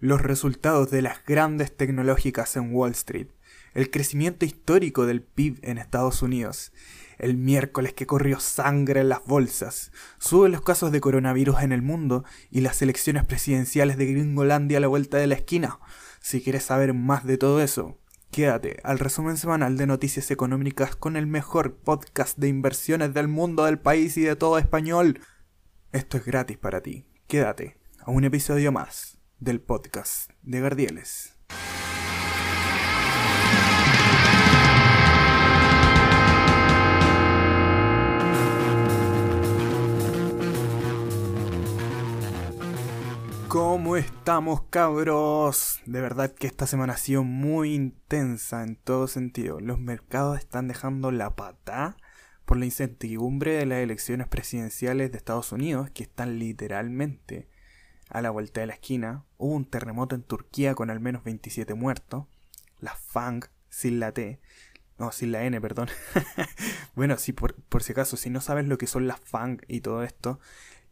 los resultados de las grandes tecnológicas en Wall Street, el crecimiento histórico del PIB en Estados Unidos, el miércoles que corrió sangre en las bolsas, suben los casos de coronavirus en el mundo y las elecciones presidenciales de Gringolandia a la vuelta de la esquina. Si quieres saber más de todo eso, quédate al resumen semanal de noticias económicas con el mejor podcast de inversiones del mundo, del país y de todo español. Esto es gratis para ti. Quédate a un episodio más del podcast de Gardieles. ¿Cómo estamos cabros? De verdad que esta semana ha sido muy intensa en todo sentido. Los mercados están dejando la pata por la incertidumbre de las elecciones presidenciales de Estados Unidos que están literalmente a la vuelta de la esquina. Hubo un terremoto en Turquía con al menos 27 muertos. La FANG sin la T. No, sin la N, perdón. bueno, si por, por si acaso, si no sabes lo que son las FANG y todo esto,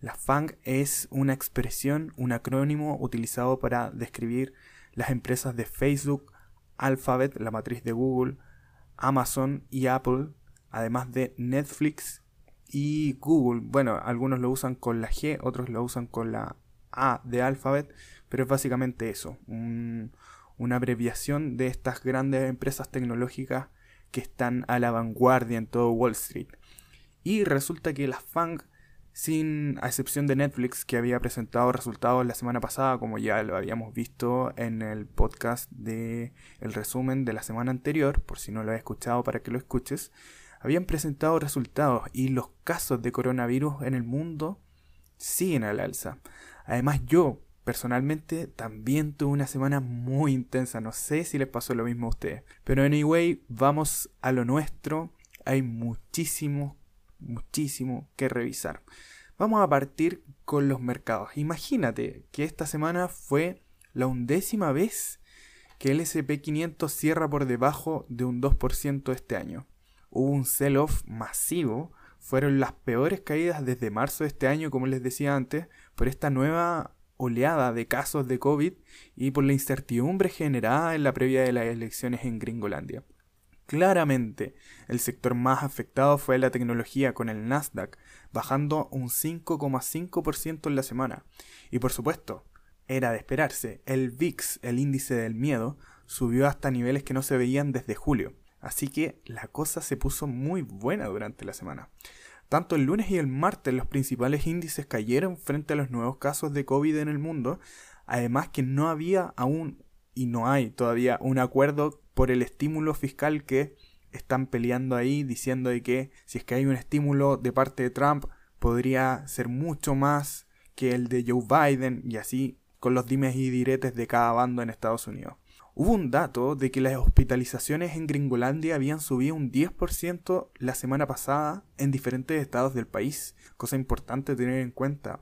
la FANG es una expresión, un acrónimo utilizado para describir las empresas de Facebook, Alphabet, la matriz de Google, Amazon y Apple, además de Netflix y Google. Bueno, algunos lo usan con la G, otros lo usan con la A de Alphabet, pero es básicamente eso, una abreviación de estas grandes empresas tecnológicas que están a la vanguardia en todo Wall Street. Y resulta que la FANG sin a excepción de Netflix que había presentado resultados la semana pasada, como ya lo habíamos visto en el podcast de el resumen de la semana anterior, por si no lo has escuchado para que lo escuches, habían presentado resultados y los casos de coronavirus en el mundo siguen al alza. Además yo personalmente también tuve una semana muy intensa, no sé si les pasó lo mismo a ustedes, pero anyway, vamos a lo nuestro, hay muchísimos muchísimo que revisar. Vamos a partir con los mercados. Imagínate que esta semana fue la undécima vez que el SP500 cierra por debajo de un 2% este año. Hubo un sell-off masivo, fueron las peores caídas desde marzo de este año, como les decía antes, por esta nueva oleada de casos de COVID y por la incertidumbre generada en la previa de las elecciones en Gringolandia. Claramente, el sector más afectado fue la tecnología con el Nasdaq, bajando un 5,5% en la semana. Y por supuesto, era de esperarse, el VIX, el índice del miedo, subió hasta niveles que no se veían desde julio. Así que la cosa se puso muy buena durante la semana. Tanto el lunes y el martes los principales índices cayeron frente a los nuevos casos de COVID en el mundo, además que no había aún y no hay todavía un acuerdo por el estímulo fiscal que están peleando ahí, diciendo de que si es que hay un estímulo de parte de Trump, podría ser mucho más que el de Joe Biden y así con los dimes y diretes de cada bando en Estados Unidos. Hubo un dato de que las hospitalizaciones en Gringolandia habían subido un 10% la semana pasada en diferentes estados del país, cosa importante tener en cuenta.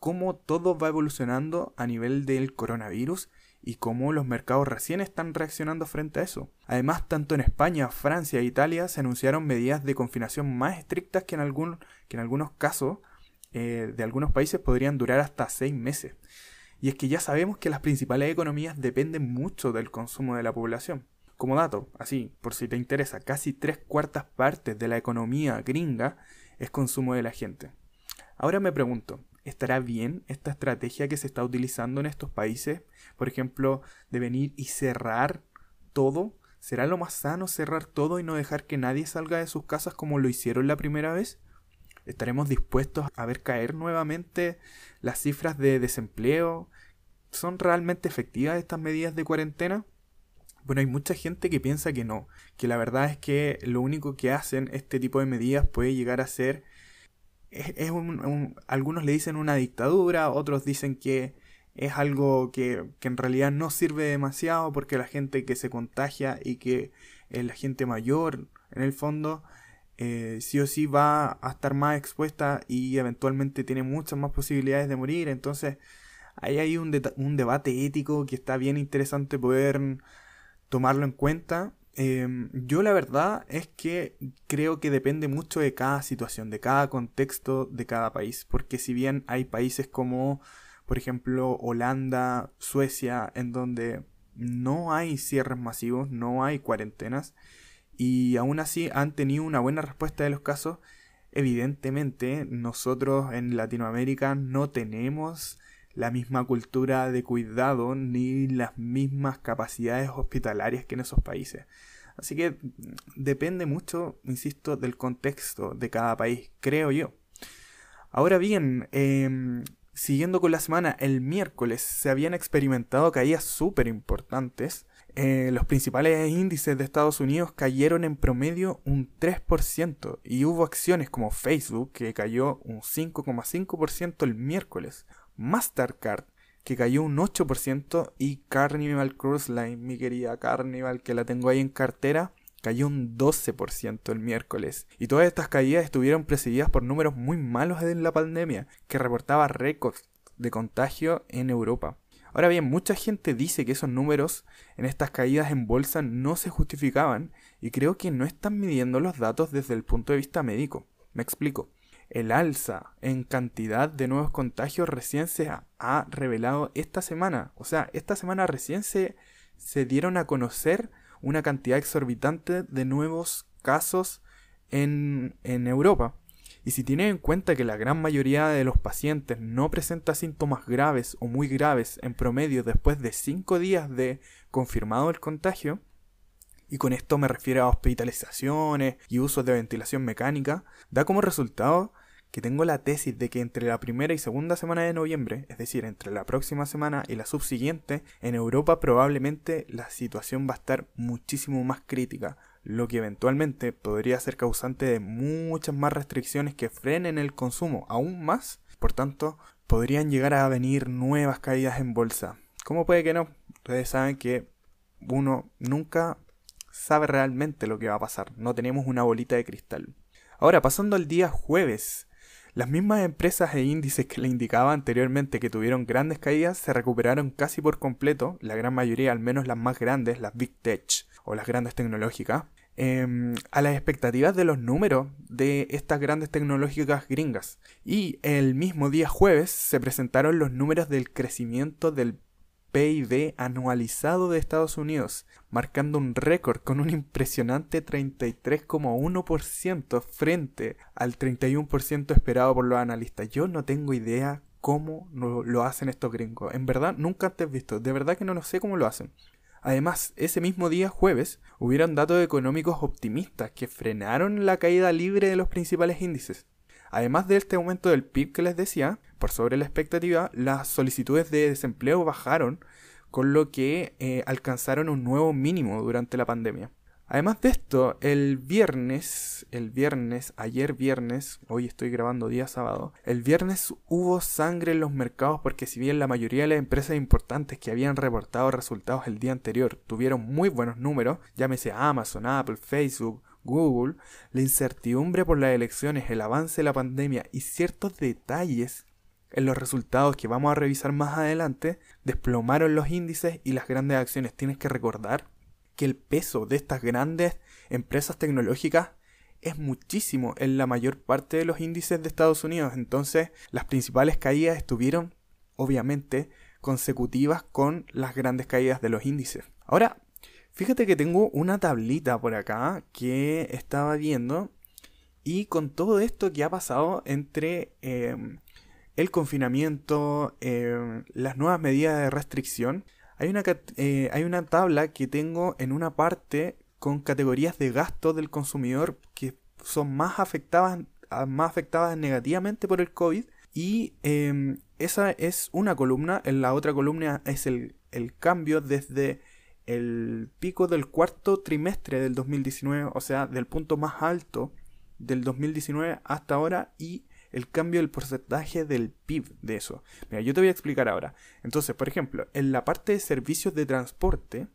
Cómo todo va evolucionando a nivel del coronavirus y cómo los mercados recién están reaccionando frente a eso. Además, tanto en España, Francia e Italia se anunciaron medidas de confinación más estrictas que en, algunos casos eh, de algunos países podrían durar hasta seis meses. Y es que ya sabemos que las principales economías dependen mucho del consumo de la población. Como dato, así, por si te interesa, casi tres cuartas partes de la economía gringa es consumo de la gente. Ahora me pregunto, ¿Estará bien esta estrategia que se está utilizando en estos países? Por ejemplo, de venir y cerrar todo. ¿Será lo más sano cerrar todo y no dejar que nadie salga de sus casas como lo hicieron la primera vez? ¿Estaremos dispuestos a ver caer nuevamente las cifras de desempleo? ¿Son realmente efectivas estas medidas de cuarentena? Bueno, hay mucha gente que piensa que no, que la verdad es que lo único que hacen este tipo de medidas puede llegar a ser es, un, algunos le dicen una dictadura, otros dicen que es algo que, en realidad no sirve demasiado porque la gente que se contagia y que es la gente mayor en el fondo eh, sí o sí va a estar más expuesta y eventualmente tiene muchas más posibilidades de morir. Entonces ahí hay un, debate ético que está bien interesante poder tomarlo en cuenta. Em, yo la verdad es que creo que depende mucho de cada situación, de cada contexto, de cada país, porque si bien hay países como por ejemplo Holanda, Suecia, en donde no hay cierres masivos, no hay cuarentenas y aún así han tenido una buena respuesta de los casos. Evidentemente nosotros en Latinoamérica no tenemos la misma cultura de cuidado ni las mismas capacidades hospitalarias que en esos países. Así que depende mucho, insisto, del contexto de cada país, creo yo. Ahora bien, em, siguiendo con la semana, el miércoles se habían experimentado caídas súper importantes. Eh, los principales índices de Estados Unidos cayeron en promedio un 3% y hubo acciones como Facebook que cayó un 5,5% el miércoles, Mastercard que cayó un 8% y Carnival Cruise Line, mi querida Carnival que la tengo ahí en cartera, cayó un 12% el miércoles. Y todas estas caídas estuvieron precedidas por números muy malos en la pandemia, que reportaba récords de contagio en Europa. Ahora bien, mucha gente dice que esos números en estas caídas en bolsa no se justificaban y creo que no están midiendo los datos desde el punto de vista médico. Me explico. El alza en cantidad de nuevos contagios recién se ha revelado esta semana. O sea, esta semana recién se, se dieron a conocer una cantidad exorbitante de nuevos casos en, en Europa. Y si tienen en cuenta que la gran mayoría de los pacientes no presenta síntomas graves o muy graves en promedio después de 5 días de confirmado el contagio, y con esto me refiero a hospitalizaciones y usos de ventilación mecánica, da como resultado que tengo la tesis de que entre la primera y segunda semana de noviembre, es decir, entre la próxima semana y la subsiguiente, en Europa probablemente la situación va a estar muchísimo más crítica, lo que eventualmente podría ser causante de muchas más restricciones que frenen el consumo aún más, por tanto, podrían llegar a venir nuevas caídas en bolsa. ¿Cómo puede que no? Ustedes saben que uno nunca sabe realmente lo que va a pasar, no tenemos una bolita de cristal. Ahora, pasando al día jueves, las mismas empresas e índices que le indicaba anteriormente que tuvieron grandes caídas se recuperaron casi por completo, la gran mayoría, al menos las más grandes, las Big Tech o las grandes tecnológicas, em, a las expectativas de los números de estas grandes tecnológicas gringas. Y el mismo día jueves se presentaron los números del crecimiento del PIB anualizado de Estados Unidos, marcando un récord con un impresionante 33,1% frente al 31% esperado por los analistas. Yo no tengo idea cómo lo hacen estos gringos. En verdad, nunca antes visto. De verdad que no, no sé cómo lo hacen. Además, ese mismo día jueves hubieron datos económicos optimistas que frenaron la caída libre de los principales índices. Además de este aumento del PIB que les decía, por sobre la expectativa, las solicitudes de desempleo bajaron, con lo que eh, alcanzaron un nuevo mínimo durante la pandemia. Además de esto, el viernes, el viernes, ayer viernes, hoy estoy grabando día sábado, el viernes hubo sangre en los mercados porque si bien la mayoría de las empresas importantes que habían reportado resultados el día anterior tuvieron muy buenos números, llámese Amazon, Apple, Facebook, Google, la incertidumbre por las elecciones, el avance de la pandemia y ciertos detalles en los resultados que vamos a revisar más adelante, desplomaron los índices y las grandes acciones. Tienes que recordar que el peso de estas grandes empresas tecnológicas es muchísimo en la mayor parte de los índices de Estados Unidos. Entonces, las principales caídas estuvieron, obviamente, consecutivas con las grandes caídas de los índices. Ahora, Fíjate que tengo una tablita por acá que estaba viendo y con todo esto que ha pasado entre em, el confinamiento, em, las nuevas medidas de restricción, hay una, eh, hay una tabla que tengo en una parte con categorías de gasto del consumidor que son más afectadas, más afectadas negativamente por el COVID y em, esa es una columna, en la otra columna es el, el cambio desde el pico del cuarto trimestre del 2019, o sea, del punto más alto del 2019 hasta ahora y el cambio del porcentaje del PIB de eso. Mira, yo te voy a explicar ahora. Entonces, por ejemplo, en la parte de servicios de transporte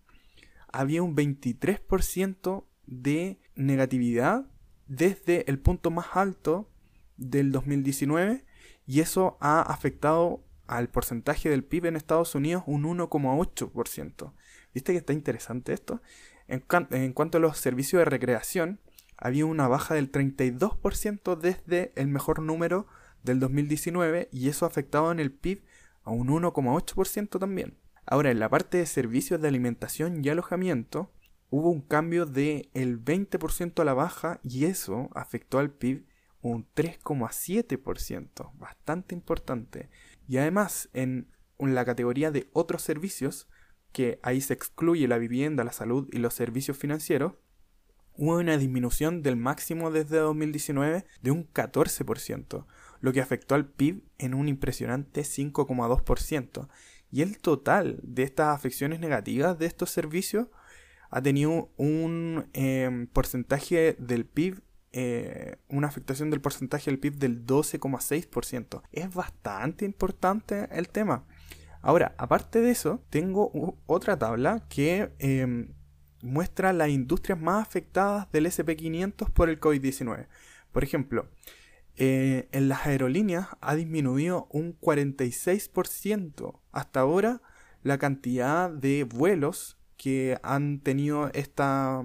había un 23% de negatividad desde el punto más alto del 2019 y eso ha afectado al porcentaje del PIB en Estados Unidos un 1,8%. ¿Viste que está interesante esto? En, cuanto a los servicios de recreación, había una baja del 32% desde el mejor número del 2019 y eso ha afectado en el PIB a un 1,8% también. Ahora, en la parte de servicios de alimentación y alojamiento, hubo un cambio de el 20% a la baja y eso afectó al PIB un 3,7%, bastante importante. Y además, en la categoría de otros servicios, que ahí se excluye la vivienda, la salud y los servicios financieros, hubo una disminución del máximo desde 2019 de un 14%, lo que afectó al PIB en un impresionante 5,2%. Y el total de estas afecciones negativas de estos servicios ha tenido un em, porcentaje del PIB, eh, una afectación del porcentaje del PIB del 12,6%. Es bastante importante el tema. Ahora, aparte de eso, tengo otra tabla que em, muestra las industrias más afectadas del SP500 por el COVID-19. Por ejemplo, eh, en las aerolíneas ha disminuido un 46% hasta ahora la cantidad de vuelos que han tenido esta,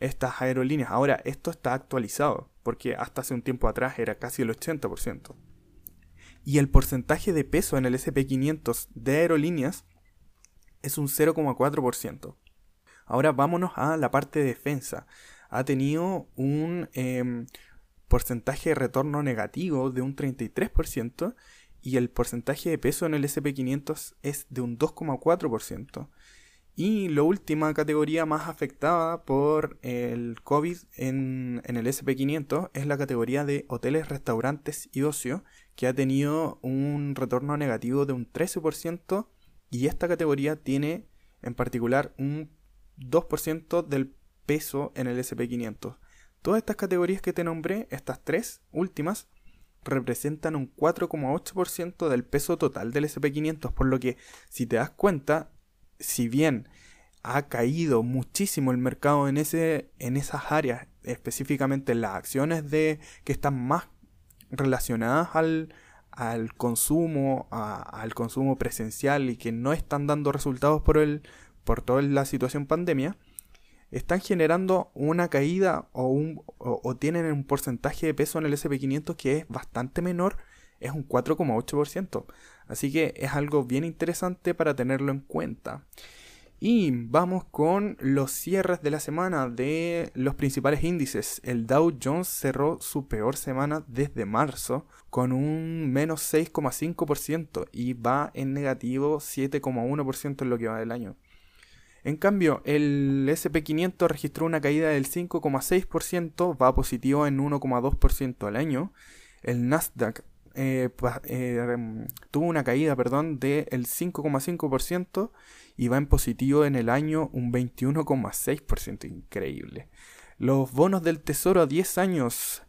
estas aerolíneas. Ahora, esto está actualizado, porque hasta hace un tiempo atrás era casi el 80%. Y el porcentaje de peso en el SP500 de aerolíneas es un 0,4%. Ahora vámonos a la parte de defensa. Ha tenido un em, porcentaje de retorno negativo de un 33% y el porcentaje de peso en el SP500 es de un 2,4%. Y la última categoría más afectada por el COVID en, en, el SP500 es la categoría de hoteles, restaurantes y ocio, que ha tenido un retorno negativo de un 13% y esta categoría tiene en particular un 2% del peso en el SP500. Todas estas categorías que te nombré, estas tres últimas, representan un 4,8% del peso total del SP500, por lo que si te das cuenta, si bien ha caído muchísimo el mercado en, ese, en esas áreas, específicamente en las acciones de, que están más relacionadas al, al consumo, al consumo presencial y que no están dando resultados por el, por toda la situación pandemia, están generando una caída o, tienen un porcentaje de peso en el SP500 que es bastante menor, es un 4,8%. Así que es algo bien interesante para tenerlo en cuenta. Y vamos con los cierres de la semana de los principales índices. El Dow Jones cerró su peor semana desde marzo con un menos 6,5% y va en negativo 7,1% en lo que va del año. En cambio, el SP500 registró una caída del 5,6%, va positivo en 1,2% al año. El Nasdaq eh, eh, tuvo una caída perdón, del 5,5% y va en positivo en el año un 21,6%. Increíble. Los bonos del Tesoro a 10 años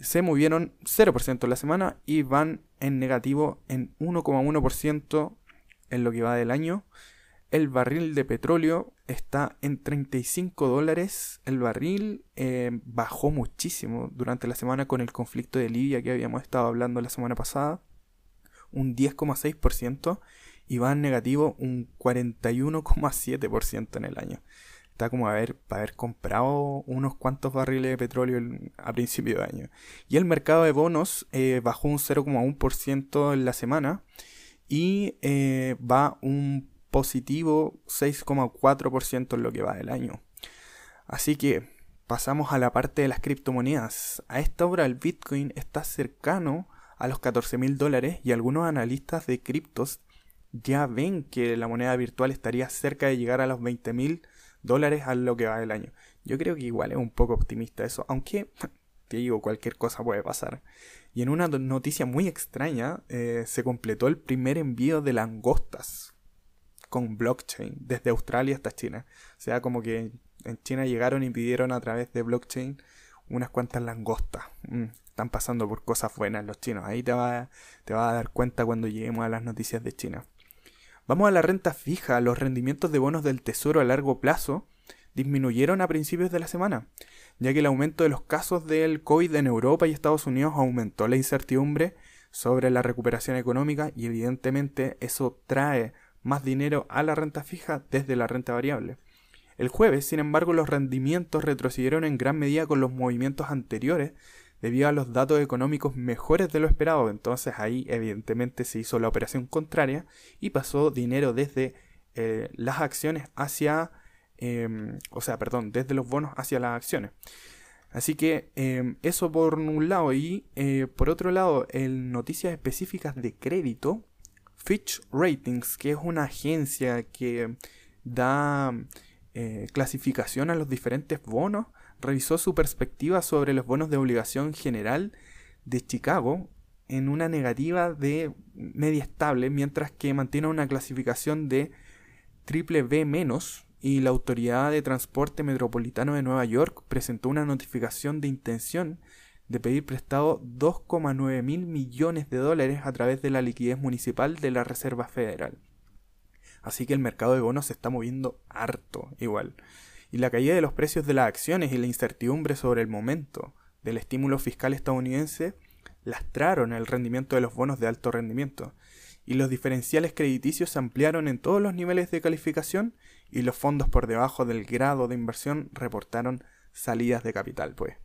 se movieron 0% en la semana y van en negativo en 1,1% en lo que va del año. El barril de petróleo está en 35 dólares. El barril eh, bajó muchísimo durante la semana con el conflicto de Libia que habíamos estado hablando la semana pasada. Un 10,6% y va en negativo un 41,7% en el año. Está como haber, haber comprado unos cuantos barriles de petróleo a principio de año. Y el mercado de bonos eh, bajó un 0,1% en la semana y eh, va un positivo 6,4% en lo que va del año. Así que pasamos a la parte de las criptomonedas. A esta hora el Bitcoin está cercano a los 14 mil dólares y algunos analistas de criptos ya ven que la moneda virtual estaría cerca de llegar a los 20 mil dólares a lo que va del año. Yo creo que igual es un poco optimista eso, aunque te digo, cualquier cosa puede pasar. Y en una noticia muy extraña, eh, se completó el primer envío de langostas con blockchain, desde Australia hasta China. O sea, como que en China llegaron y pidieron a través de blockchain unas cuantas langostas. Mm, están pasando por cosas buenas los chinos. Ahí te va, te va a dar cuenta cuando lleguemos a las noticias de China. Vamos a la renta fija. Los rendimientos de bonos del tesoro a largo plazo disminuyeron a principios de la semana, ya que el aumento de los casos del COVID en Europa y Estados Unidos aumentó la incertidumbre sobre la recuperación económica y evidentemente eso trae más dinero a la renta fija desde la renta variable. El jueves, sin embargo, los rendimientos retrocedieron en gran medida con los movimientos anteriores debido a los datos económicos mejores de lo esperado. Entonces ahí evidentemente se hizo la operación contraria y pasó dinero desde eh, las acciones hacia, em, o sea, perdón, desde los bonos hacia las acciones. Así que em, eso por un lado y eh, por otro lado en noticias específicas de crédito, Fitch Ratings, que es una agencia que da eh, clasificación a los diferentes bonos, revisó su perspectiva sobre los bonos de obligación general de Chicago en una negativa de media estable, mientras que mantiene una clasificación de triple B menos y la Autoridad de Transporte Metropolitano de Nueva York presentó una notificación de intención de pedir prestado 2,9 mil millones de dólares a través de la liquidez municipal de la Reserva Federal. Así que el mercado de bonos se está moviendo harto igual y la caída de los precios de las acciones y la incertidumbre sobre el momento del estímulo fiscal estadounidense lastraron el rendimiento de los bonos de alto rendimiento, y los diferenciales crediticios se ampliaron en todos los niveles de calificación y los fondos por debajo del grado de inversión reportaron salidas de capital, pues.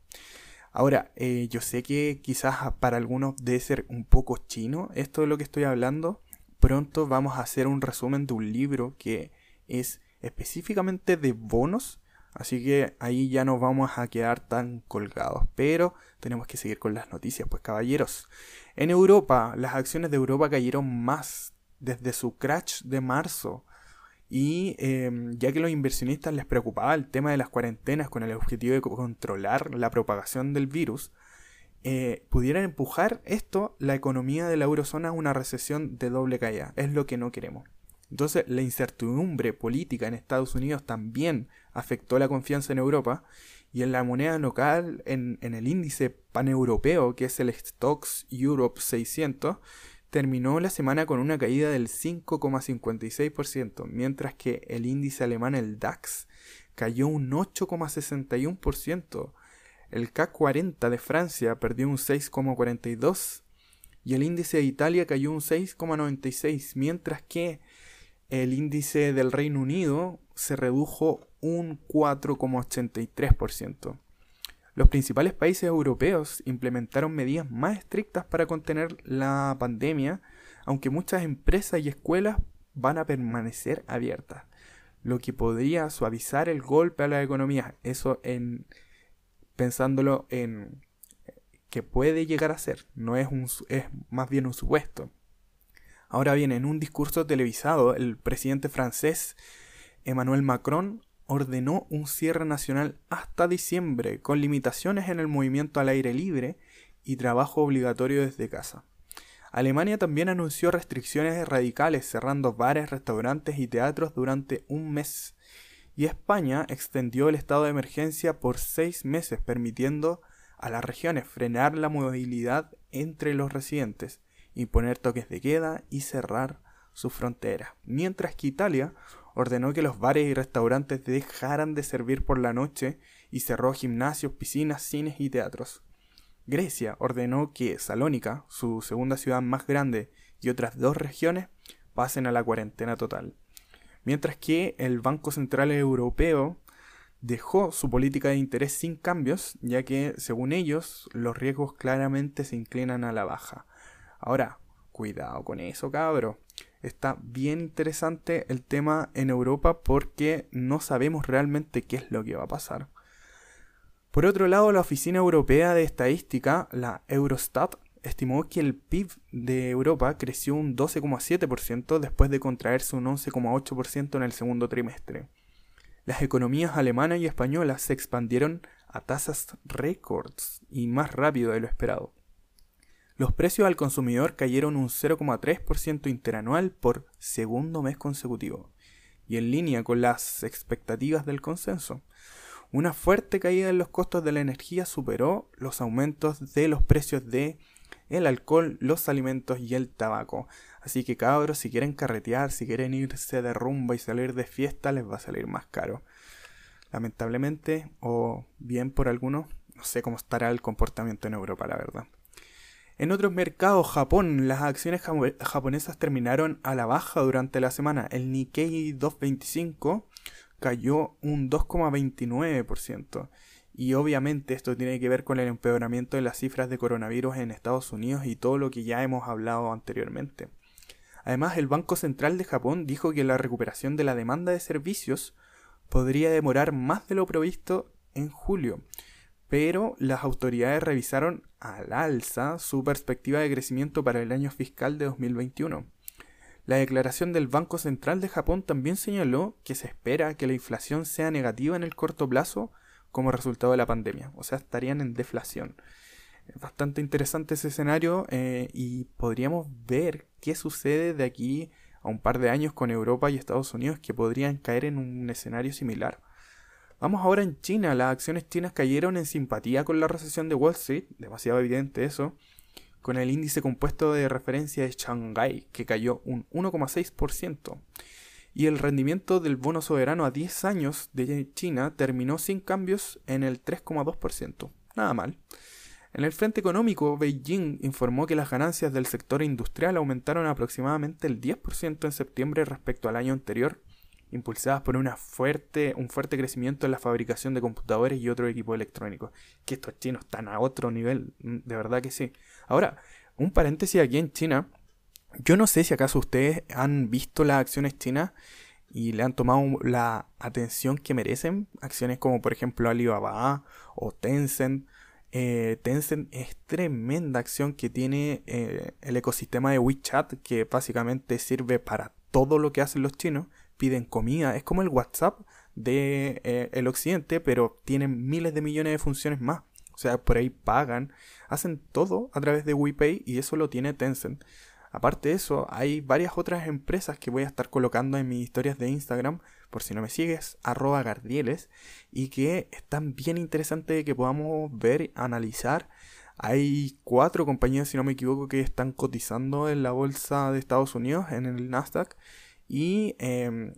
Ahora, eh, yo sé que quizás para algunos debe ser un poco chino esto de lo que estoy hablando. Pronto vamos a hacer un resumen de un libro que es específicamente de bonos. Así que ahí ya no vamos a quedar tan colgados. Pero tenemos que seguir con las noticias, pues caballeros. En Europa, las acciones de Europa cayeron más desde su crash de marzo. Y em, ya que los inversionistas les preocupaba el tema de las cuarentenas con el objetivo de controlar la propagación del virus, eh, pudieran empujar esto, la economía de la eurozona, a una recesión de doble caída. Es lo que no queremos. Entonces, la incertidumbre política en Estados Unidos también afectó la confianza en Europa y en la moneda local, en, el índice paneuropeo, que es el Stocks Europe 600, terminó la semana con una caída del 5,56%, mientras que el índice alemán, el DAX, cayó un 8,61%. El CAC 40 de Francia perdió un 6,42% y el índice de Italia cayó un 6,96%, mientras que el índice del Reino Unido se redujo un 4,83%. Los principales países europeos implementaron medidas más estrictas para contener la pandemia, aunque muchas empresas y escuelas van a permanecer abiertas, lo que podría suavizar el golpe a la economía. Eso en pensándolo en que puede llegar a ser, no es un es más bien un supuesto. Ahora bien, en un discurso televisado, el presidente francés Emmanuel Macron ordenó un cierre nacional hasta diciembre, con limitaciones en el movimiento al aire libre y trabajo obligatorio desde casa. Alemania también anunció restricciones radicales, cerrando bares, restaurantes y teatros durante un mes. Y España extendió el estado de emergencia por seis meses, permitiendo a las regiones frenar la movilidad entre los residentes imponer toques de queda y cerrar sus fronteras, mientras que Italia ordenó que los bares y restaurantes dejaran de servir por la noche y cerró gimnasios, piscinas, cines y teatros. Grecia ordenó que Salónica, su segunda ciudad más grande, y otras dos regiones pasen a la cuarentena total. Mientras que el Banco Central Europeo dejó su política de interés sin cambios, ya que, según ellos, los riesgos claramente se inclinan a la baja. Ahora, cuidado con eso, cabro. Está bien interesante el tema en Europa porque no sabemos realmente qué es lo que va a pasar. Por otro lado, la Oficina Europea de Estadística, la Eurostat, estimó que el PIB de Europa creció un 12,7% después de contraerse un 11,8% en el segundo trimestre. Las economías alemana y española se expandieron a tasas récords y más rápido de lo esperado. Los precios al consumidor cayeron un 0,3% interanual por segundo mes consecutivo, y en línea con las expectativas del consenso. Una fuerte caída en los costos de la energía superó los aumentos de los precios de el alcohol, los alimentos y el tabaco. Así que cabros, si quieren carretear, si quieren irse de rumba y salir de fiesta, les va a salir más caro. Lamentablemente, o bien por algunos, no sé cómo estará el comportamiento en Europa, la verdad. En otros mercados, Japón, las acciones japonesas terminaron a la baja durante la semana. El Nikkei 225 cayó un 2,29%, Y obviamente esto tiene que ver con el empeoramiento de las cifras de coronavirus en Estados Unidos y todo lo que ya hemos hablado anteriormente. Además, el Banco Central de Japón dijo que la recuperación de la demanda de servicios podría demorar más de lo previsto en julio, pero las autoridades revisaron al alza su perspectiva de crecimiento para el año fiscal de 2021. La declaración del Banco Central de Japón también señaló que se espera que la inflación sea negativa en el corto plazo como resultado de la pandemia, o sea, estarían en deflación. Es bastante interesante ese escenario eh, y podríamos ver qué sucede de aquí a un par de años con Europa y Estados Unidos que podrían caer en un escenario similar. Vamos ahora en China. Las acciones chinas cayeron en simpatía con la recesión de Wall Street, demasiado evidente eso, con el índice compuesto de referencia de Shanghai, que cayó un 1,6% y el rendimiento del bono soberano a 10 años de China terminó sin cambios en el 3,2%. Nada mal. En el frente económico, Beijing informó que las ganancias del sector industrial aumentaron aproximadamente el 10% en septiembre respecto al año anterior, impulsadas por una fuerte, un fuerte crecimiento en la fabricación de computadores y otro equipo electrónico. Que estos chinos están a otro nivel, mm, de verdad que sí. Ahora, un paréntesis aquí en China, yo no sé si acaso ustedes han visto las acciones chinas y le han tomado la atención que merecen. Acciones como por ejemplo Alibaba o Tencent. Eh, Tencent es tremenda acción que tiene eh, el ecosistema de WeChat que básicamente sirve para todo lo que hacen los chinos. Piden comida, es como el WhatsApp de eh, el occidente, pero tienen miles de millones de funciones más. O sea, por ahí pagan, hacen todo a través de WePay y eso lo tiene Tencent. Aparte de eso, hay varias otras empresas que voy a estar colocando en mis historias de Instagram, por si no me sigues, arroba gardieles, y que están bien interesantes que podamos ver, analizar. Hay cuatro compañías, si no me equivoco, que están cotizando en la bolsa de Estados Unidos, en el Nasdaq, y em,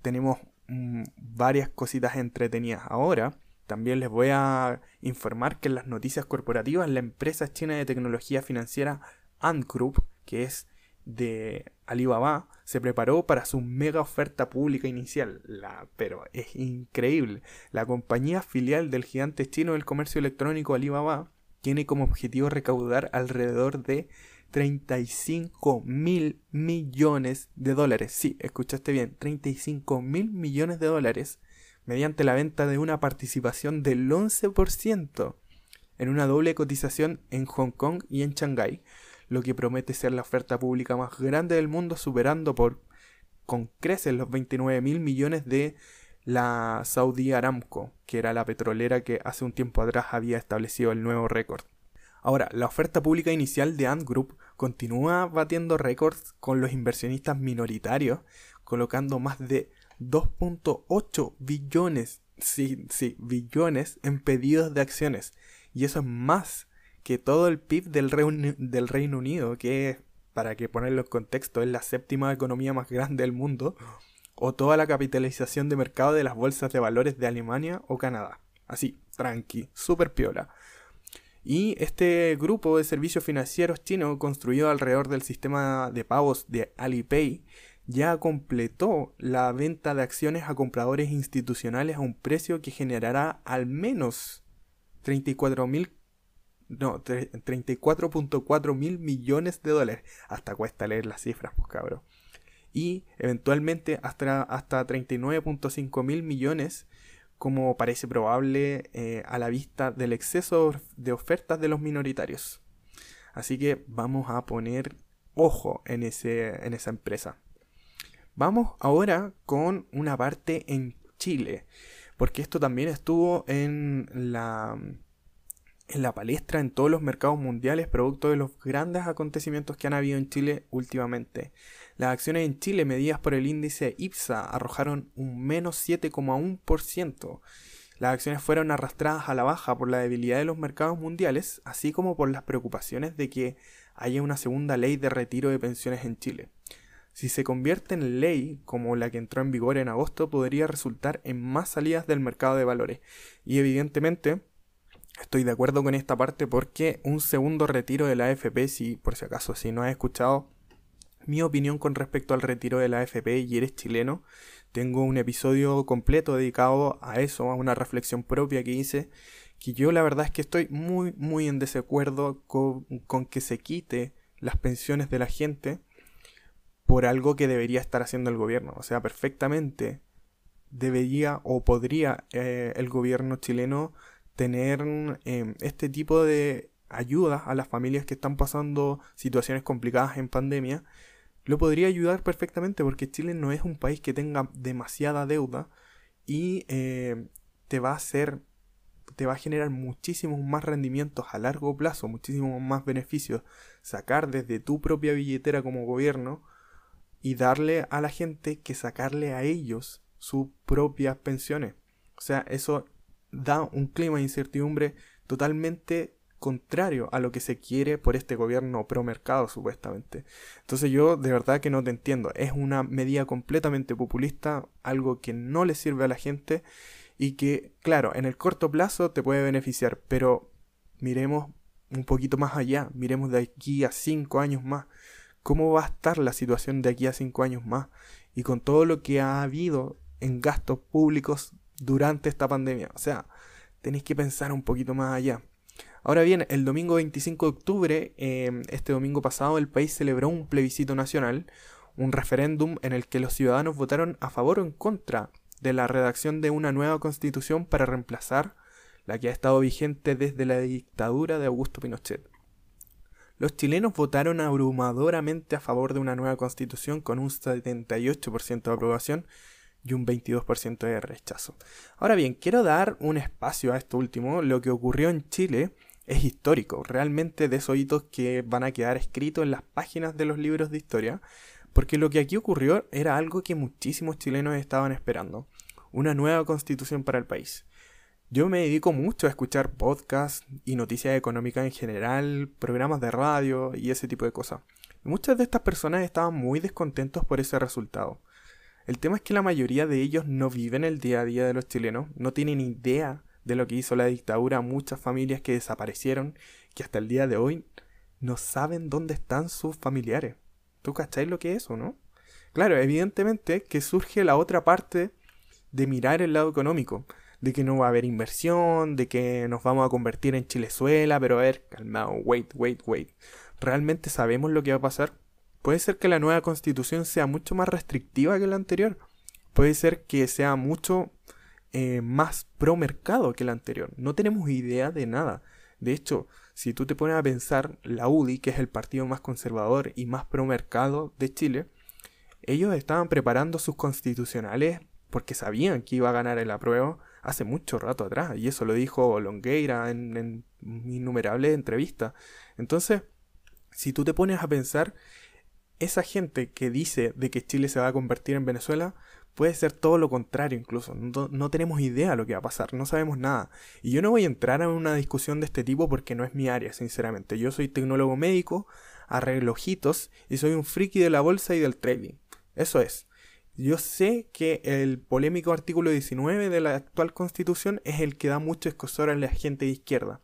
tenemos mm, varias cositas entretenidas. Ahora, también les voy a informar que en las noticias corporativas, la empresa china de tecnología financiera Ant Group que es de Alibaba, se preparó para su mega oferta pública inicial. La, pero es increíble. La compañía filial del gigante chino del comercio electrónico Alibaba tiene como objetivo recaudar alrededor de 35 mil millones de dólares. Sí, escuchaste bien, 35 mil millones de dólares mediante la venta de una participación del 11% en una doble cotización en Hong Kong y en Shanghái lo que promete ser la oferta pública más grande del mundo, superando por con creces los 29 mil millones de la Saudi Aramco, que era la petrolera que hace un tiempo atrás había establecido el nuevo récord. Ahora, la oferta pública inicial de Ant Group continúa batiendo récords con los inversionistas minoritarios, colocando más de 2.8 billones, sí, sí, billones en pedidos de acciones. Y eso es más que todo el PIB del, Reino Unido, que para que ponerlo en contexto, es la séptima economía más grande del mundo, o toda la capitalización de mercado de las bolsas de valores de Alemania o Canadá. Así, tranqui, super piola. Y este grupo de servicios financieros chino, construido alrededor del sistema de pagos de Alipay, ya completó la venta de acciones a compradores institucionales a un precio que generará al menos 34.000 no, 34.4 mil millones de dólares. Hasta cuesta leer las cifras, pues cabrón. Y eventualmente hasta, hasta 39.5 mil millones, como parece probable eh, a la vista del exceso de ofertas de los minoritarios. Así que vamos a poner ojo en, ese, en esa empresa. Vamos ahora con una parte en Chile, porque esto también estuvo en la en la palestra en todos los mercados mundiales producto de los grandes acontecimientos que han habido en Chile últimamente. Las acciones en Chile medidas por el índice IPSA arrojaron un menos 7,1%. Las acciones fueron arrastradas a la baja por la debilidad de los mercados mundiales, así como por las preocupaciones de que haya una segunda ley de retiro de pensiones en Chile. Si se convierte en ley, como la que entró en vigor en agosto, podría resultar en más salidas del mercado de valores. Y evidentemente, Estoy de acuerdo con esta parte porque un segundo retiro de la AFP, si por si acaso si no has escuchado, mi opinión con respecto al retiro de la AFP y eres chileno, tengo un episodio completo dedicado a eso, a una reflexión propia que hice, que yo la verdad es que estoy muy, muy en desacuerdo con, que se quite las pensiones de la gente por algo que debería estar haciendo el gobierno. O sea, perfectamente debería o podría eh, el gobierno chileno tener em, este tipo de ayuda a las familias que están pasando situaciones complicadas en pandemia, lo podría ayudar perfectamente porque Chile no es un país que tenga demasiada deuda y eh, te va a hacer, te va a generar muchísimos más rendimientos a largo plazo, muchísimos más beneficios, sacar desde tu propia billetera como gobierno y darle a la gente que sacarle a ellos sus propias pensiones. O sea, eso da un clima de incertidumbre totalmente contrario a lo que se quiere por este gobierno pro mercado supuestamente. Entonces yo de verdad que no te entiendo. Es una medida completamente populista, algo que no le sirve a la gente y que, claro, en el corto plazo te puede beneficiar, pero miremos un poquito más allá, miremos de aquí a cinco años más. ¿Cómo va a estar la situación de aquí a cinco años más? Y con todo lo que ha habido en gastos públicos durante esta pandemia. O sea, tenéis que pensar un poquito más allá. Ahora bien, el domingo 25 de octubre, em, este domingo pasado, el país celebró un plebiscito nacional, un referéndum en el que los ciudadanos votaron a favor o en contra de la redacción de una nueva constitución para reemplazar la que ha estado vigente desde la dictadura de Augusto Pinochet. Los chilenos votaron abrumadoramente a favor de una nueva constitución con un 78% de aprobación y un 22% de rechazo. Ahora bien, quiero dar un espacio a esto último. Lo que ocurrió en Chile es histórico, realmente de esos hitos que van a quedar escritos en las páginas de los libros de historia, porque lo que aquí ocurrió era algo que muchísimos chilenos estaban esperando, una nueva constitución para el país. Yo me dedico mucho a escuchar podcasts y noticias económicas en general, programas de radio y ese tipo de cosas. muchas de estas personas estaban muy descontentos por ese resultado. El tema es que la mayoría de ellos no viven el día a día de los chilenos, no tienen idea de lo que hizo la dictadura muchas familias que desaparecieron, que hasta el día de hoy no saben dónde están sus familiares. ¿Tú cacháis lo que es eso, no? Claro, evidentemente que surge la otra parte de mirar el lado económico, de que no va a haber inversión, de que nos vamos a convertir en Chilezuela, pero a ver, calmado, wait, wait, wait. ¿Realmente sabemos lo que va a pasar? Puede ser que la nueva constitución sea mucho más restrictiva que la anterior. Puede ser que sea mucho eh, más pro mercado que la anterior. No tenemos idea de nada. De hecho, si tú te pones a pensar, la UDI, que es el partido más conservador y más pro mercado de Chile, ellos estaban preparando sus constitucionales porque sabían que iba a ganar el apruebo hace mucho rato atrás. Y eso lo dijo Longueira en, en innumerables entrevistas. Entonces, si tú te pones a pensar, esa gente que dice de que Chile se va a convertir en Venezuela puede ser todo lo contrario incluso. No, tenemos idea de lo que va a pasar, no sabemos nada. Y yo no voy a entrar en una discusión de este tipo porque no es mi área, sinceramente. Yo soy tecnólogo médico, arreglo ojitos y soy un friki de la bolsa y del trading. Eso es. Yo sé que el polémico artículo 19 de la actual constitución es el que da mucho escosor a la gente de izquierda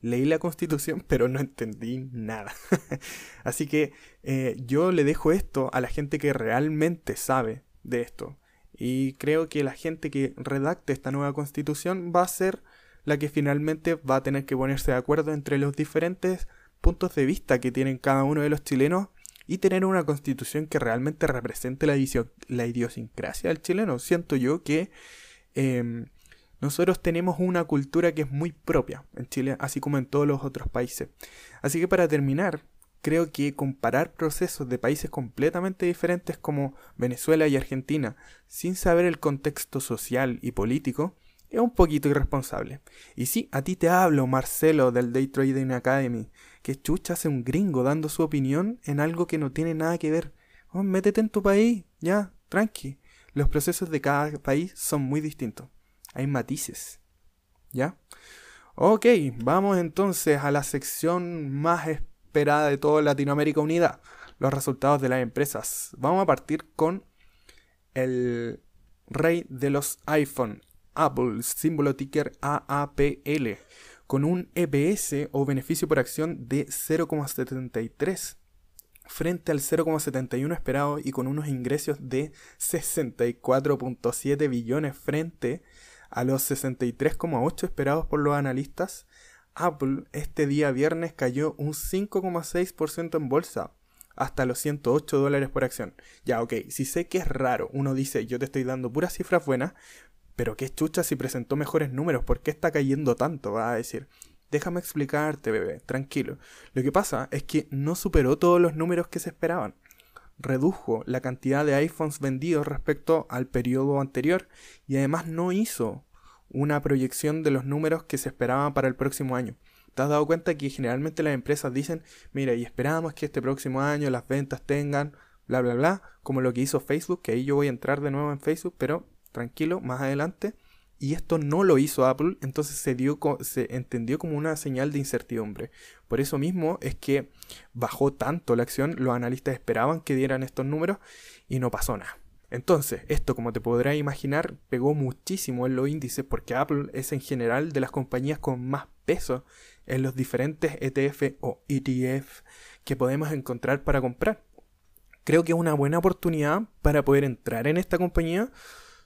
leí la constitución, pero no entendí nada. Así que eh, yo le dejo esto a la gente que realmente sabe de esto. Y creo que la gente que redacte esta nueva constitución va a ser la que finalmente va a tener que ponerse de acuerdo entre los diferentes puntos de vista que tienen cada uno de los chilenos y tener una constitución que realmente represente la, la idiosincrasia del chileno. Siento yo que em, nosotros tenemos una cultura que es muy propia en Chile, así como en todos los otros países. Así que para terminar, creo que comparar procesos de países completamente diferentes como Venezuela y Argentina sin saber el contexto social y político es un poquito irresponsable. Y sí, a ti te hablo, Marcelo, del Day Trading Academy, que chucha hace un gringo dando su opinión en algo que no tiene nada que ver. Oh, métete en tu país, ya, tranqui. Los procesos de cada país son muy distintos hay matices. ¿Ya? Ok, vamos entonces a la sección más esperada de toda Latinoamérica Unida, los resultados de las empresas. Vamos a partir con el rey de los iPhone, Apple, símbolo ticker AAPL, con un EPS o beneficio por acción de 0,73. frente al 0,71 esperado y con unos ingresos de 64.7 billones frente a los 63,8 esperados por los analistas, Apple este día viernes cayó un 5,6% en bolsa, hasta los 108 dólares por acción. Ya, ok, si sé que es raro, uno dice, yo te estoy dando puras cifras buenas, pero qué chucha si presentó mejores números, ¿por qué está cayendo tanto? Va a decir. Déjame explicarte, bebé, tranquilo. Lo que pasa es que no superó todos los números que se esperaban. Redujo la cantidad de iPhones vendidos respecto al periodo anterior y además no hizo una proyección de los números que se esperaban para el próximo año. ¿Te has dado cuenta que generalmente las empresas dicen, mira, y esperamos que este próximo año las ventas tengan, bla, bla, bla, como lo que hizo Facebook, que ahí yo voy a entrar de nuevo en Facebook, pero tranquilo, más adelante. Y esto no lo hizo Apple, entonces se, dio, se entendió como una señal de incertidumbre. Por eso mismo es que bajó tanto la acción, los analistas esperaban que dieran estos números y no pasó nada. Entonces, esto como te podrás imaginar, pegó muchísimo en los índices porque Apple es en general de las compañías con más peso en los diferentes ETF o ETF que podemos encontrar para comprar. Creo que es una buena oportunidad para poder entrar en esta compañía.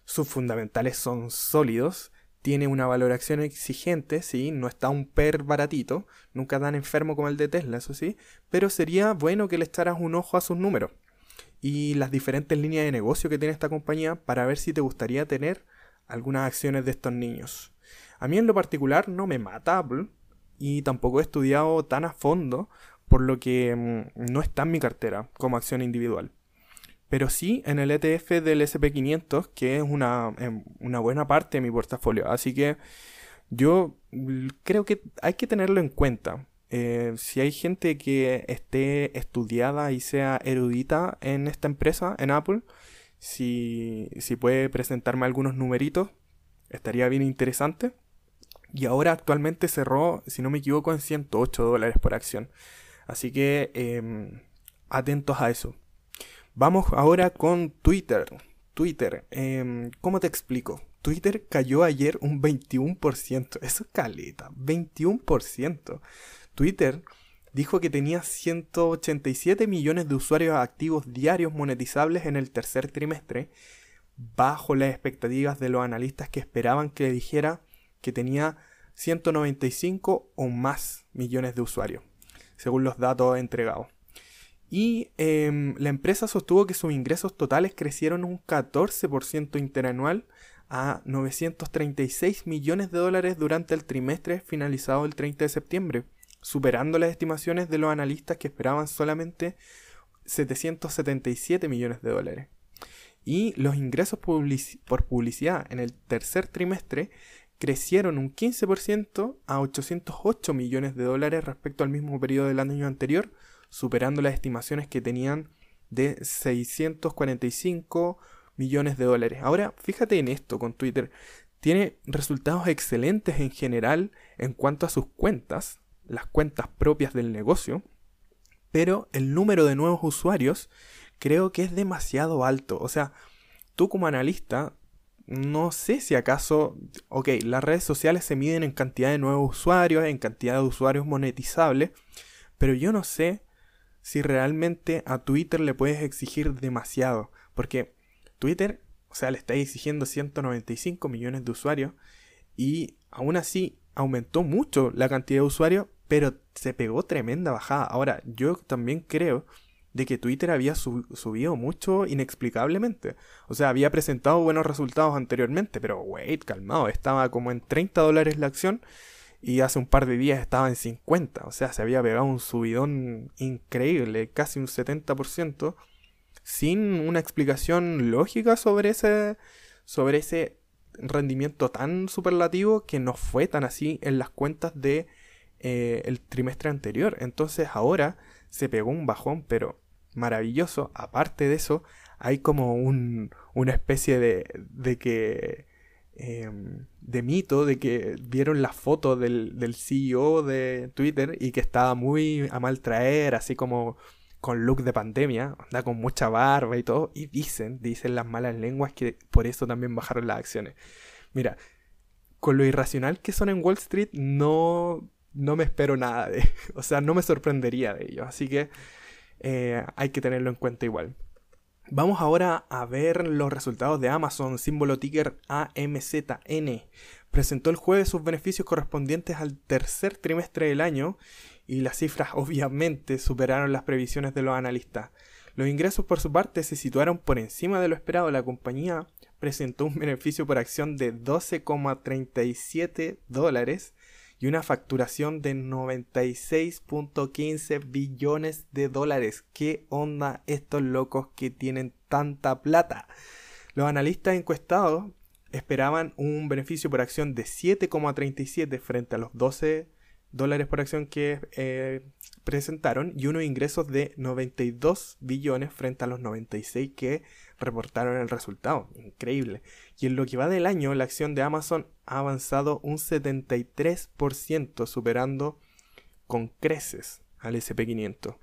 Sus fundamentales son sólidos, tiene una valoración exigente, sí, no está un per baratito, nunca tan enfermo como el de Tesla, eso sí, pero sería bueno que le echaras un ojo a sus números y las diferentes líneas de negocio que tiene esta compañía para ver si te gustaría tener algunas acciones de estos niños. A mí en lo particular no me mata Apple y tampoco he estudiado tan a fondo, por lo que mm, no está en mi cartera como acción individual. Pero sí en el ETF del SP500, que es una, em, una buena parte de mi portafolio. Así que yo creo que hay que tenerlo en cuenta. Eh, si hay gente que esté estudiada y sea erudita en esta empresa, en Apple, si, si puede presentarme algunos numeritos, estaría bien interesante. Y ahora actualmente cerró, si no me equivoco, en 108 dólares por acción. Así que em, atentos a eso. Vamos ahora con Twitter. Twitter, em, ¿cómo te explico? Twitter cayó ayer un 21%. Eso es caleta, 21%. Twitter dijo que tenía 187 millones de usuarios activos diarios monetizables en el tercer trimestre, bajo las expectativas de los analistas que esperaban que dijera que tenía 195 o más millones de usuarios, según los datos entregados. Y em, la empresa sostuvo que sus ingresos totales crecieron un 14% interanual a 936 millones de dólares durante el trimestre finalizado el 30 de septiembre superando las estimaciones de los analistas que esperaban solamente 777 millones de dólares. Y los ingresos por publicidad en el tercer trimestre crecieron un 15% a 808 millones de dólares respecto al mismo periodo del año anterior, superando las estimaciones que tenían de 645 millones de dólares. Ahora, fíjate en esto con Twitter. Tiene resultados excelentes en general en cuanto a sus cuentas, las cuentas propias del negocio, pero el número de nuevos usuarios creo que es demasiado alto. O sea, tú como analista, no sé si acaso, ok, las redes sociales se miden en cantidad de nuevos usuarios, en cantidad de usuarios monetizables, pero yo no sé si realmente a Twitter le puedes exigir demasiado, porque Twitter, o sea, le está exigiendo 195 millones de usuarios y aún así aumentó mucho la cantidad de usuarios, pero se pegó tremenda bajada. Ahora, yo también creo de que Twitter había subido mucho inexplicablemente. O sea, había presentado buenos resultados anteriormente, pero wait, calmado, estaba como en 30 dólares la acción y hace un par de días estaba en 50. O sea, se había pegado un subidón increíble, casi un 70%, sin una explicación lógica sobre ese, sobre ese rendimiento tan superlativo que no fue tan así en las cuentas de eh, el trimestre anterior. Entonces ahora se pegó un bajón, pero maravilloso. Aparte de eso, hay como un, una especie de, de que... Em, de mito de que vieron la foto del, del CEO de Twitter y que estaba muy a mal traer, así como con look de pandemia, anda con mucha barba y todo, y dicen, dicen las malas lenguas que por eso también bajaron las acciones. Mira, con lo irracional que son en Wall Street, no no me espero nada de, o sea, no me sorprendería de ello. Así que eh, hay que tenerlo en cuenta igual. Vamos ahora a ver los resultados de Amazon, símbolo ticker AMZN. Presentó el jueves sus beneficios correspondientes al tercer trimestre del año y las cifras obviamente superaron las previsiones de los analistas. Los ingresos por su parte se situaron por encima de lo esperado. La compañía presentó un beneficio por acción de 12,37 dólares y una facturación de 96.15 billones de dólares. ¿Qué onda estos locos que tienen tanta plata? Los analistas encuestados esperaban un beneficio por acción de 7,37 frente a los 12 dólares por acción que eh, presentaron y unos ingresos de 92 billones frente a los 96 que reportaron el resultado. Increíble. Y en lo que va del año, la acción de Amazon ha avanzado un 73%, superando con creces al SP500.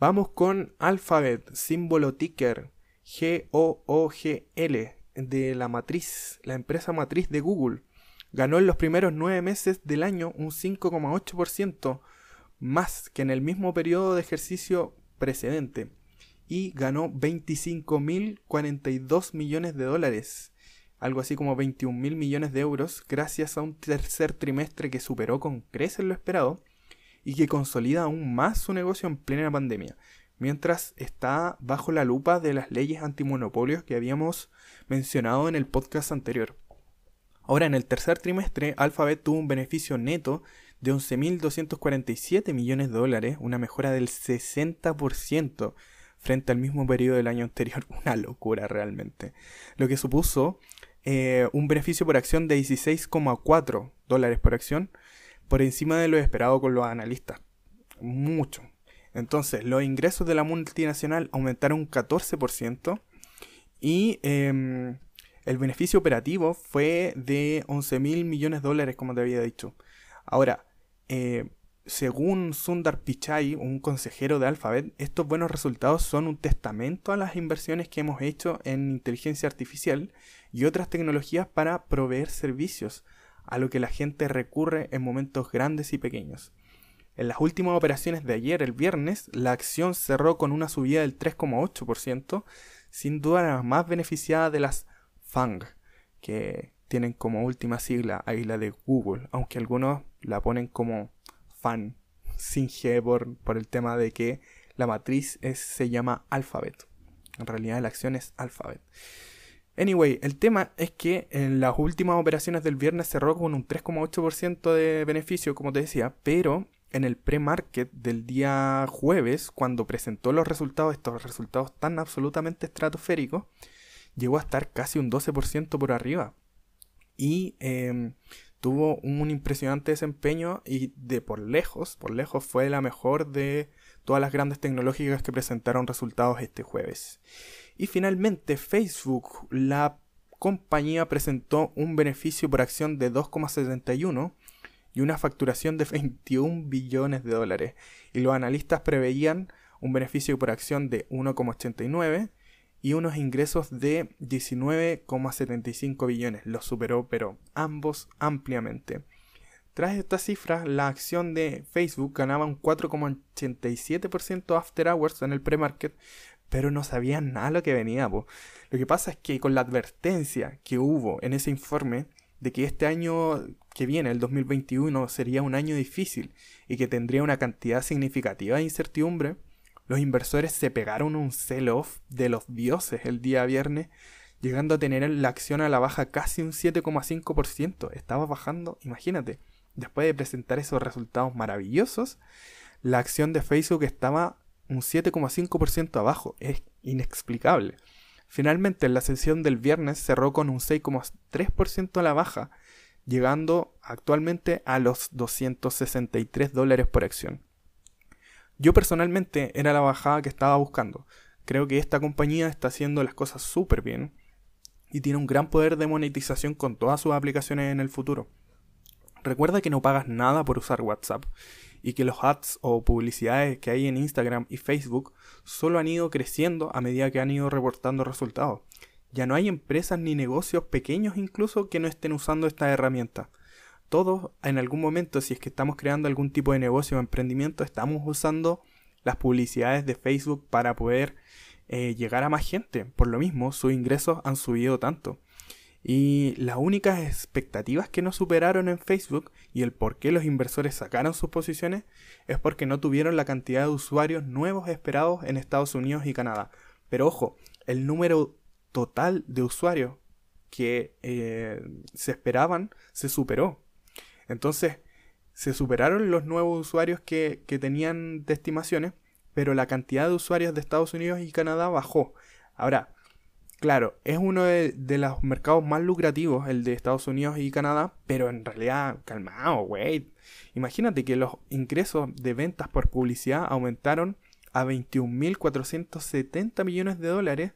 Vamos con Alphabet, símbolo ticker G-O-O-G-L de la matriz, la empresa matriz de Google. Ganó en los primeros nueve meses del año un 5,8% más que en el mismo periodo de ejercicio precedente y ganó 25.042 millones de dólares, algo así como 21.000 millones de euros, gracias a un tercer trimestre que superó con creces lo esperado y que consolida aún más su negocio en plena pandemia, mientras está bajo la lupa de las leyes antimonopolios que habíamos mencionado en el podcast anterior. Ahora, en el tercer trimestre, Alphabet tuvo un beneficio neto de 11.247 millones de dólares, una mejora del 60% frente al mismo periodo del año anterior. Una locura realmente. Lo que supuso eh, un beneficio por acción de 16,4 dólares por acción, por encima de lo esperado con los analistas. Mucho. Entonces, los ingresos de la multinacional aumentaron un 14% y em, el beneficio operativo fue de 11 mil millones de dólares, como te había dicho. Ahora, eh, según Sundar Pichai, un consejero de Alphabet, estos buenos resultados son un testamento a las inversiones que hemos hecho en inteligencia artificial y otras tecnologías para proveer servicios a lo que la gente recurre en momentos grandes y pequeños. En las últimas operaciones de ayer, el viernes, la acción cerró con una subida del 3,8%, sin duda la más beneficiada de las FANG, que tienen como última sigla ahí la de Google, aunque algunos la ponen como fan sin G por, el tema de que la matriz se llama Alphabet. En realidad la acción es Alphabet. Anyway, el tema es que en las últimas operaciones del viernes cerró con un 3,8% de beneficio, como te decía, pero en el pre-market del día jueves, cuando presentó los resultados, estos resultados tan absolutamente estratosféricos, llegó a estar casi un 12% por arriba. Y em, tuvo un impresionante desempeño y de por lejos, por lejos fue la mejor de todas las grandes tecnológicas que presentaron resultados este jueves. Y finalmente Facebook, la compañía presentó un beneficio por acción de 2,71 y una facturación de 21 billones de dólares. Y los analistas preveían un beneficio por acción de 1,89 y unos ingresos de 19,75 billones. Los superó, pero ambos ampliamente. Tras estas cifras, la acción de Facebook ganaba un 4,87% after hours en el pre-market, pero no sabían nada lo que venía. Lo que pasa es que con la advertencia que hubo en ese informe de que este año que viene, el 2021, sería un año difícil y que tendría una cantidad significativa de incertidumbre, los inversores se pegaron un sell-off de los dioses el día viernes, llegando a tener la acción a la baja casi un 7,5%. Estaba bajando, imagínate, después de presentar esos resultados maravillosos, la acción de Facebook estaba un 7,5% abajo. Es inexplicable. Finalmente, la sesión del viernes cerró con un 6,3% a la baja, llegando actualmente a los 263 dólares por acción. Yo personalmente era la bajada que estaba buscando. Creo que esta compañía está haciendo las cosas súper bien y tiene un gran poder de monetización con todas sus aplicaciones en el futuro. Recuerda que no pagas nada por usar WhatsApp y que los ads o publicidades que hay en Instagram y Facebook solo han ido creciendo a medida que han ido reportando resultados. Ya no hay empresas ni negocios pequeños incluso que no estén usando esta herramienta todos en algún momento, si es que estamos creando algún tipo de negocio o emprendimiento, estamos usando las publicidades de Facebook para poder eh, llegar a más gente. Por lo mismo, sus ingresos han subido tanto. Y las únicas expectativas que no superaron en Facebook y el por qué los inversores sacaron sus posiciones es porque no tuvieron la cantidad de usuarios nuevos esperados en Estados Unidos y Canadá. Pero ojo, el número total de usuarios que eh, se esperaban se superó. Entonces, se superaron los nuevos usuarios que, que tenían de estimaciones, pero la cantidad de usuarios de Estados Unidos y Canadá bajó. Ahora, claro, es uno de, los mercados más lucrativos, el de Estados Unidos y Canadá, pero en realidad, calmado, güey. Imagínate que los ingresos de ventas por publicidad aumentaron a 21.470 millones de dólares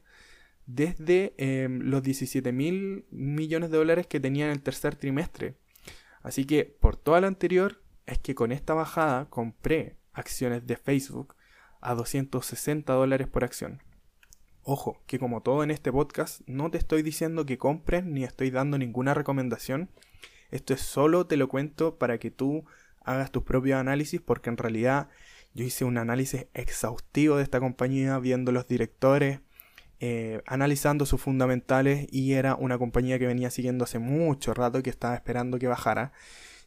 desde em, los 17.000 millones de dólares que tenía en el tercer trimestre. Así que por todo lo anterior es que con esta bajada compré acciones de Facebook a 260 dólares por acción. Ojo, que como todo en este podcast, no te estoy diciendo que compres ni estoy dando ninguna recomendación. Esto es solo te lo cuento para que tú hagas tus propios análisis porque en realidad yo hice un análisis exhaustivo de esta compañía viendo los directores, eh, analizando sus fundamentales y era una compañía que venía siguiendo hace mucho rato y que estaba esperando que bajara.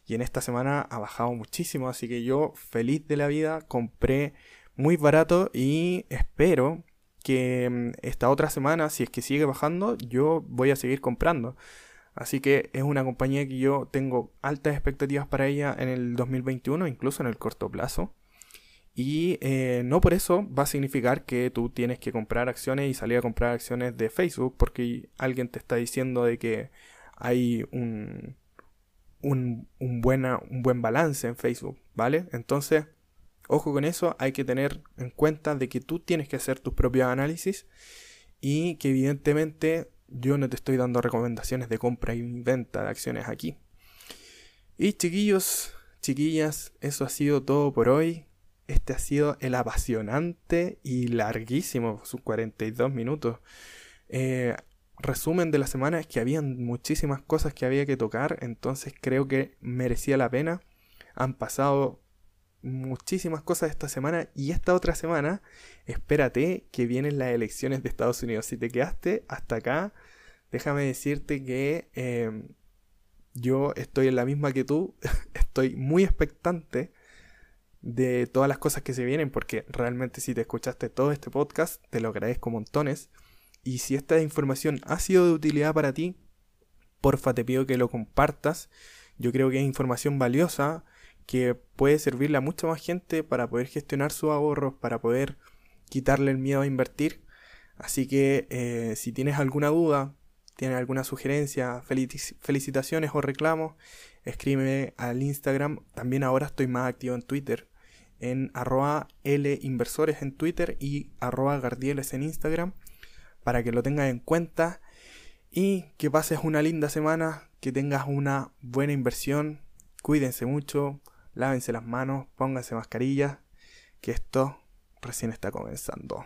Y en esta semana ha bajado muchísimo, así que yo feliz de la vida compré muy barato y espero que mm, esta otra semana, si es que sigue bajando, yo voy a seguir comprando. Así que es una compañía que yo tengo altas expectativas para ella en el 2021, incluso en el corto plazo. Y eh, no por eso va a significar que tú tienes que comprar acciones y salir a comprar acciones de Facebook porque alguien te está diciendo de que hay un, un, un, buena, un buen balance en Facebook, ¿vale? Entonces, ojo con eso, hay que tener en cuenta de que tú tienes que hacer tus propios análisis y que evidentemente yo no te estoy dando recomendaciones de compra y venta de acciones aquí. Y chiquillos, chiquillas, eso ha sido todo por hoy. Este ha sido el apasionante y larguísimo, sus 42 minutos. Eh, resumen de la semana es que habían muchísimas cosas que había que tocar, entonces creo que merecía la pena. Han pasado muchísimas cosas esta semana y esta otra semana, espérate que vienen las elecciones de Estados Unidos. Si te quedaste hasta acá, déjame decirte que em, yo estoy en la misma que tú, estoy muy expectante de todas las cosas que se vienen, porque realmente si te escuchaste todo este podcast, te lo agradezco montones. Y si esta información ha sido de utilidad para ti, porfa te pido que lo compartas. Yo creo que es información valiosa que puede servirle a mucha más gente para poder gestionar sus ahorros, para poder quitarle el miedo a invertir. Así que eh, si tienes alguna duda, tienes alguna sugerencia, felicitaciones o reclamos, escríbeme al Instagram. También ahora estoy más activo en Twitter. En arroba Inversores en Twitter y arroba Gardieles en Instagram. Para que lo tengas en cuenta. Y que pases una linda semana. Que tengas una buena inversión. Cuídense mucho. Lávense las manos. Pónganse mascarillas. Que esto recién está comenzando.